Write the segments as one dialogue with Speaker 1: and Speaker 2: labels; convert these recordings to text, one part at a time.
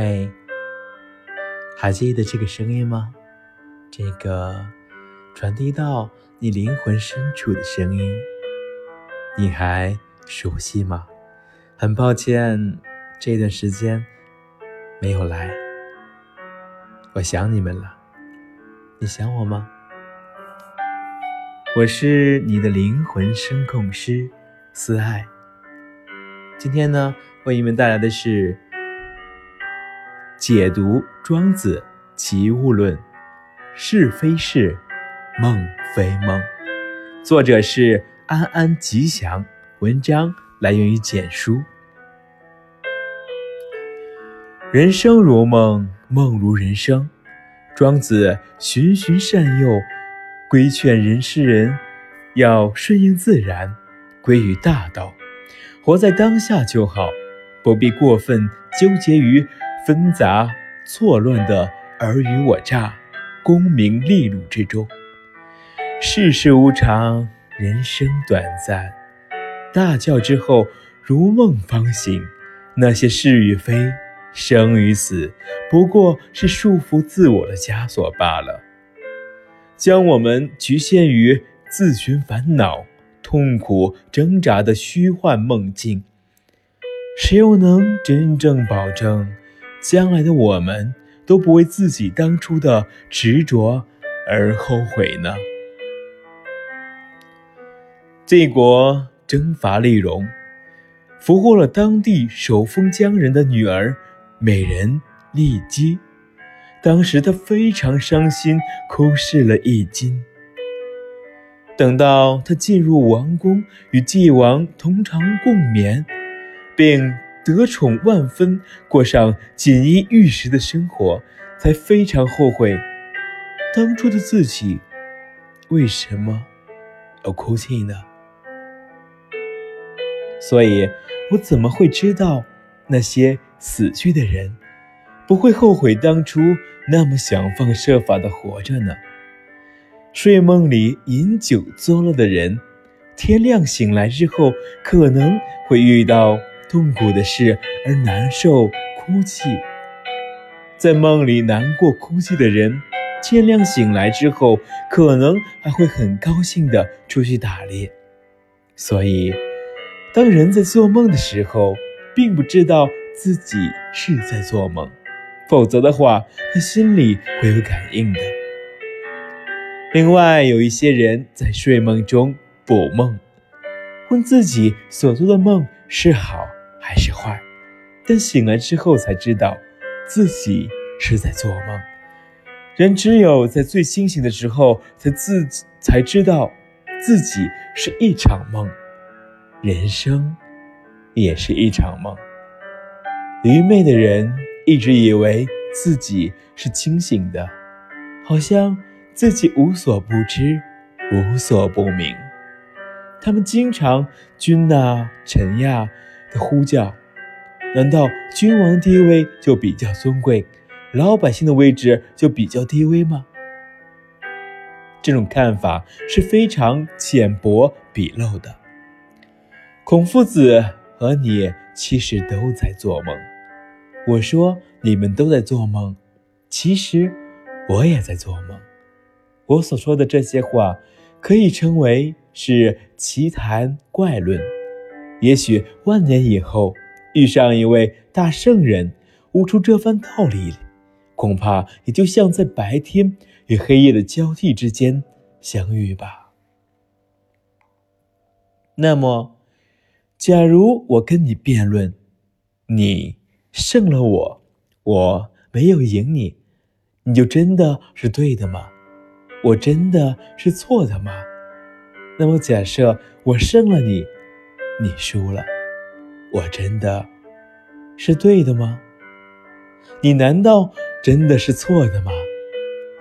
Speaker 1: 嘿，还记得这个声音吗？这个传递到你灵魂深处的声音，你还熟悉吗？很抱歉，这段时间没有来，我想你们了。你想我吗？我是你的灵魂声控师思爱。今天呢，为你们带来的是。解读《庄子·齐物论》，是非是，梦非梦。作者是安安吉祥。文章来源于简书。人生如梦，梦如人生。庄子循循善诱，规劝人世人要顺应自然，归于大道，活在当下就好，不必过分纠结于。纷杂错乱的尔虞我诈、功名利禄之中，世事无常，人生短暂。大叫之后，如梦方醒。那些是与非、生与死，不过是束缚自我的枷锁罢了，将我们局限于自寻烦恼、痛苦挣扎的虚幻梦境。谁又能真正保证？将来的我们都不为自己当初的执着而后悔呢。晋国征伐丽戎，俘获了当地守封疆人的女儿美人丽姬。当时他非常伤心，哭湿了衣襟。等到他进入王宫，与晋王同床共眠，并。得宠万分，过上锦衣玉食的生活，才非常后悔当初的自己为什么要哭泣呢？所以，我怎么会知道那些死去的人不会后悔当初那么想方设法的活着呢？睡梦里饮酒作乐的人，天亮醒来之后可能会遇到。痛苦的事而难受，哭泣，在梦里难过哭泣的人，天亮醒来之后，可能还会很高兴的出去打猎。所以，当人在做梦的时候，并不知道自己是在做梦，否则的话，他心里会有感应的。另外，有一些人在睡梦中补梦，问自己所做的梦是好。还是坏，但醒来之后才知道，自己是在做梦。人只有在最清醒的时候，才自己才知道自己是一场梦，人生也是一场梦。愚昧的人一直以为自己是清醒的，好像自己无所不知，无所不明。他们经常君呐，臣呀。的呼叫，难道君王地位就比较尊贵，老百姓的位置就比较低微吗？这种看法是非常浅薄鄙陋的。孔夫子和你其实都在做梦。我说你们都在做梦，其实我也在做梦。我所说的这些话，可以称为是奇谈怪论。也许万年以后遇上一位大圣人，悟出这番道理，恐怕也就像在白天与黑夜的交替之间相遇吧。那么，假如我跟你辩论，你胜了我，我没有赢你，你就真的是对的吗？我真的是错的吗？那么，假设我胜了你。你输了，我真的是对的吗？你难道真的是错的吗？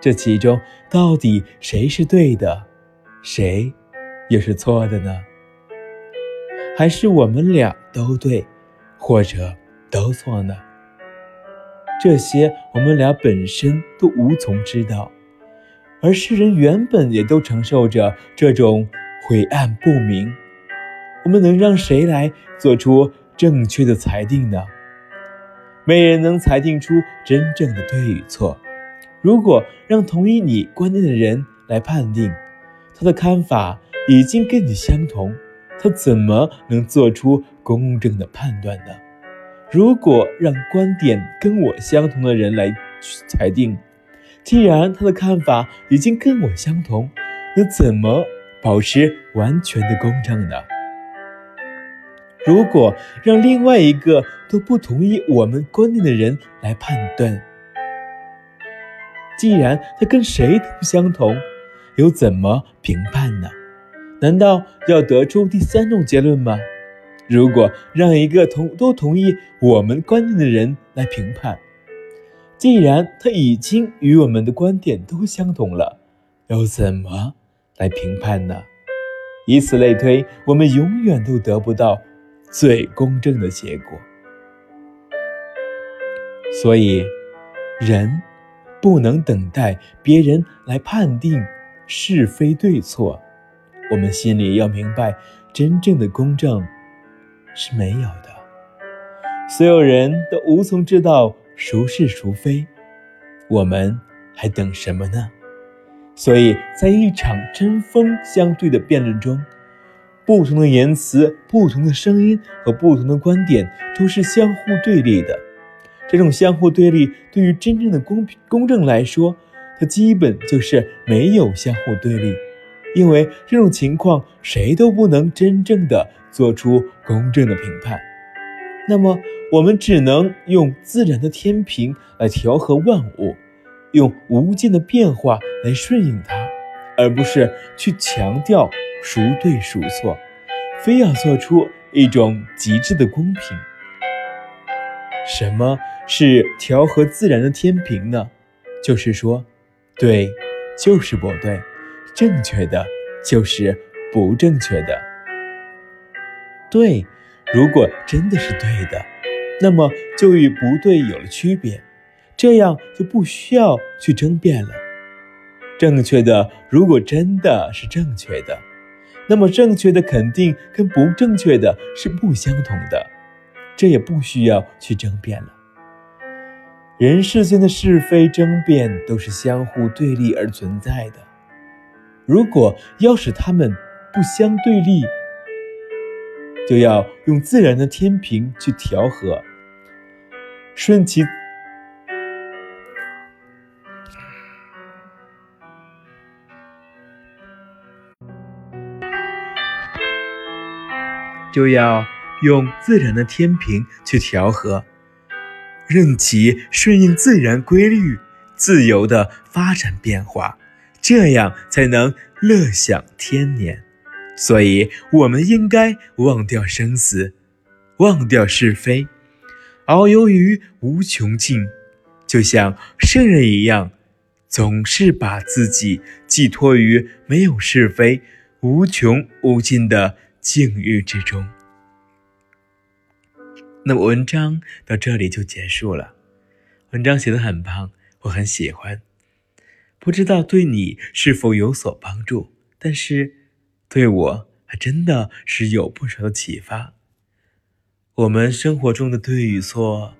Speaker 1: 这其中到底谁是对的，谁又是错的呢？还是我们俩都对，或者都错呢？这些我们俩本身都无从知道，而世人原本也都承受着这种晦暗不明。我们能让谁来做出正确的裁定呢？没人能裁定出真正的对与错。如果让同意你观点的人来判定，他的看法已经跟你相同，他怎么能做出公正的判断呢？如果让观点跟我相同的人来裁定，既然他的看法已经跟我相同，那怎么保持完全的公正呢？如果让另外一个都不同意我们观点的人来判断，既然他跟谁都不相同，又怎么评判呢？难道要得出第三种结论吗？如果让一个同都同意我们观点的人来评判，既然他已经与我们的观点都相同了，又怎么来评判呢？以此类推，我们永远都得不到最公正的结果。所以，人不能等待别人来判定是非对错，我们心里要明白，真正的公正。是没有的，所有人都无从知道孰是孰非，我们还等什么呢？所以在一场针锋相对的辩论中，不同的言辞、不同的声音和不同的观点都是相互对立的。这种相互对立对于真正的公平公正来说，它基本就是没有相互对立，因为这种情况谁都不能真正的。做出公正的评判，那么我们只能用自然的天平来调和万物，用无尽的变化来顺应它，而不是去强调孰对孰错，非要做出一种极致的公平。什么是调和自然的天平呢？就是说，对就是不对，正确的就是不正确的。对，如果真的是对的，那么就与不对有了区别，这样就不需要去争辩了。正确的，如果真的是正确的，那么正确的肯定跟不正确的是不相同的，这也不需要去争辩了。人世间的是非争辩都是相互对立而存在的，如果要使他们不相对立，就要用自然的天平去调和，顺其就要用自然的天平去调和，任其顺应自然规律，自由的发展变化，这样才能乐享天年。所以，我们应该忘掉生死，忘掉是非，遨游于无穷尽，就像圣人一样，总是把自己寄托于没有是非、无穷无尽的境遇之中。那么，文章到这里就结束了。文章写的很棒，我很喜欢，不知道对你是否有所帮助，但是。对我还真的是有不少的启发。我们生活中的对与错，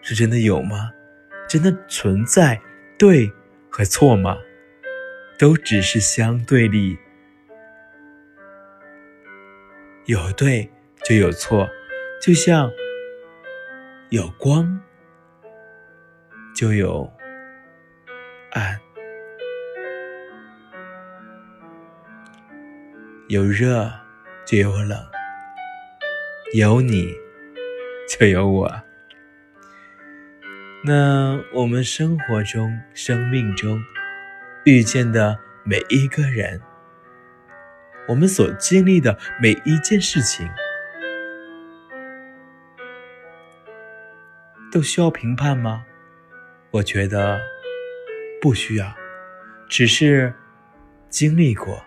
Speaker 1: 是真的有吗？真的存在对和错吗？都只是相对立，有对就有错，就像有光就有暗。有热就有冷，有你就有我。那我们生活中、生命中遇见的每一个人，我们所经历的每一件事情，都需要评判吗？我觉得不需要，只是经历过。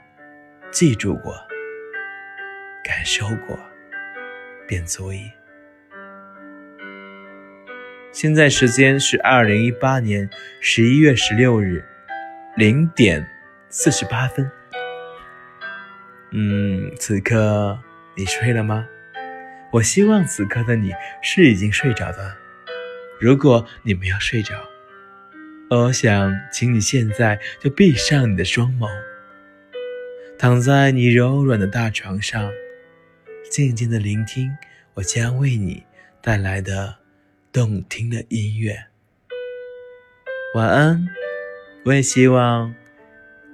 Speaker 1: 记住过，感受过，便足以。现在时间是二零一八年十一月十六日零点四十八分。嗯，此刻你睡了吗？我希望此刻的你是已经睡着的。如果你没有睡着，我想请你现在就闭上你的双眸，躺在你柔软的大床上，静静的聆听我将为你带来的动听的音乐。晚安，我也希望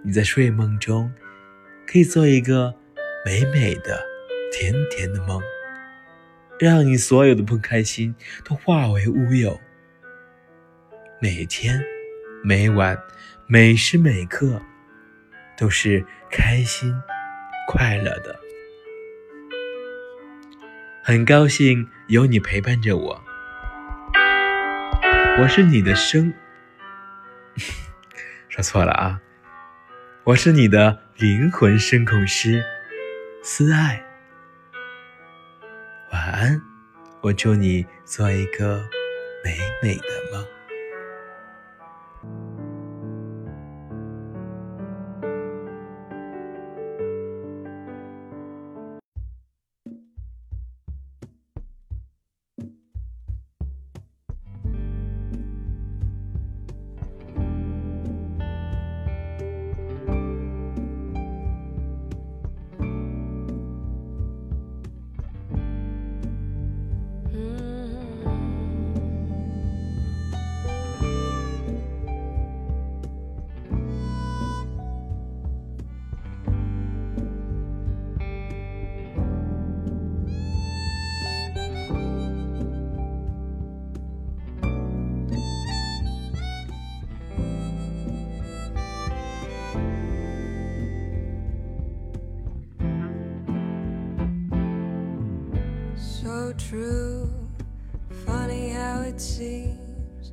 Speaker 1: 你在睡梦中可以做一个美美的、甜甜的梦。让你所有的不开心都化为乌有。每天、每晚、每时每刻，都是开心、快乐的。很高兴有你陪伴着我，我是你的声，说错了啊，我是你的灵魂声控师，思爱。晚安，我祝你做一个美美的梦。
Speaker 2: It seems,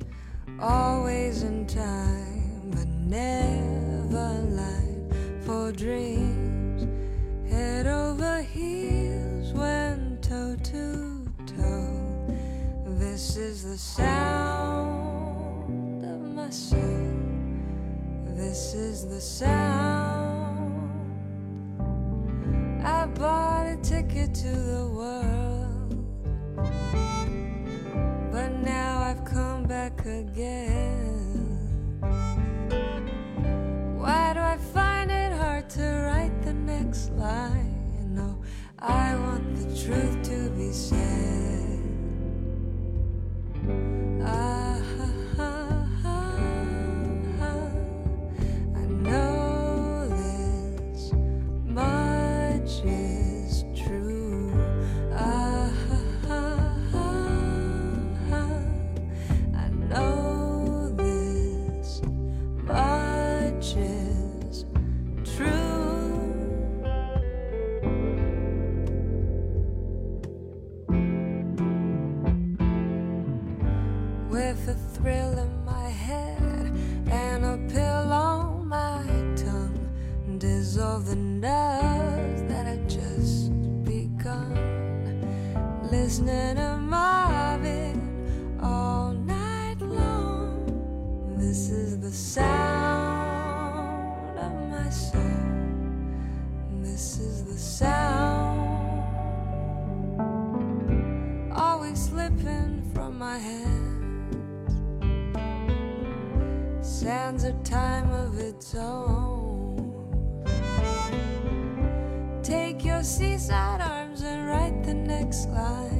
Speaker 2: always in time, but never light for dreams. Head over heels went toe to toe. This is the sound of my soul. This is the sound. I bought a ticket to the world. Again. Why do I find it hard to write the next line? No, I want the truth to be said. Listening to Marvin all night long. This is the sound of my soul. This is the sound. Always slipping from my hand sands a time of its own. Take your seaside arms and write the next line.